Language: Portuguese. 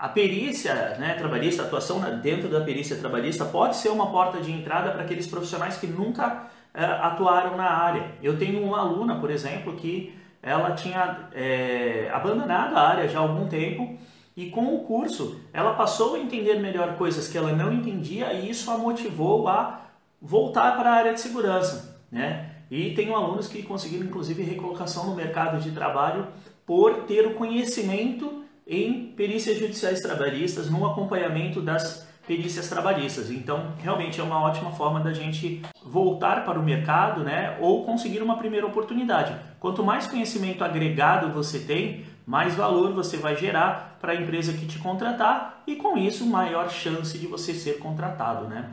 a perícia né, trabalhista, a atuação dentro da perícia trabalhista pode ser uma porta de entrada para aqueles profissionais que nunca é, atuaram na área. Eu tenho uma aluna, por exemplo, que ela tinha é, abandonado a área já há algum tempo e com o curso ela passou a entender melhor coisas que ela não entendia e isso a motivou a voltar para a área de segurança. Né? E tenho alunos que conseguiram inclusive recolocação no mercado de trabalho por ter o conhecimento em perícias judiciais trabalhistas, no acompanhamento das perícias trabalhistas. Então, realmente é uma ótima forma da gente voltar para o mercado, né, ou conseguir uma primeira oportunidade. Quanto mais conhecimento agregado você tem, mais valor você vai gerar para a empresa que te contratar e com isso maior chance de você ser contratado, né?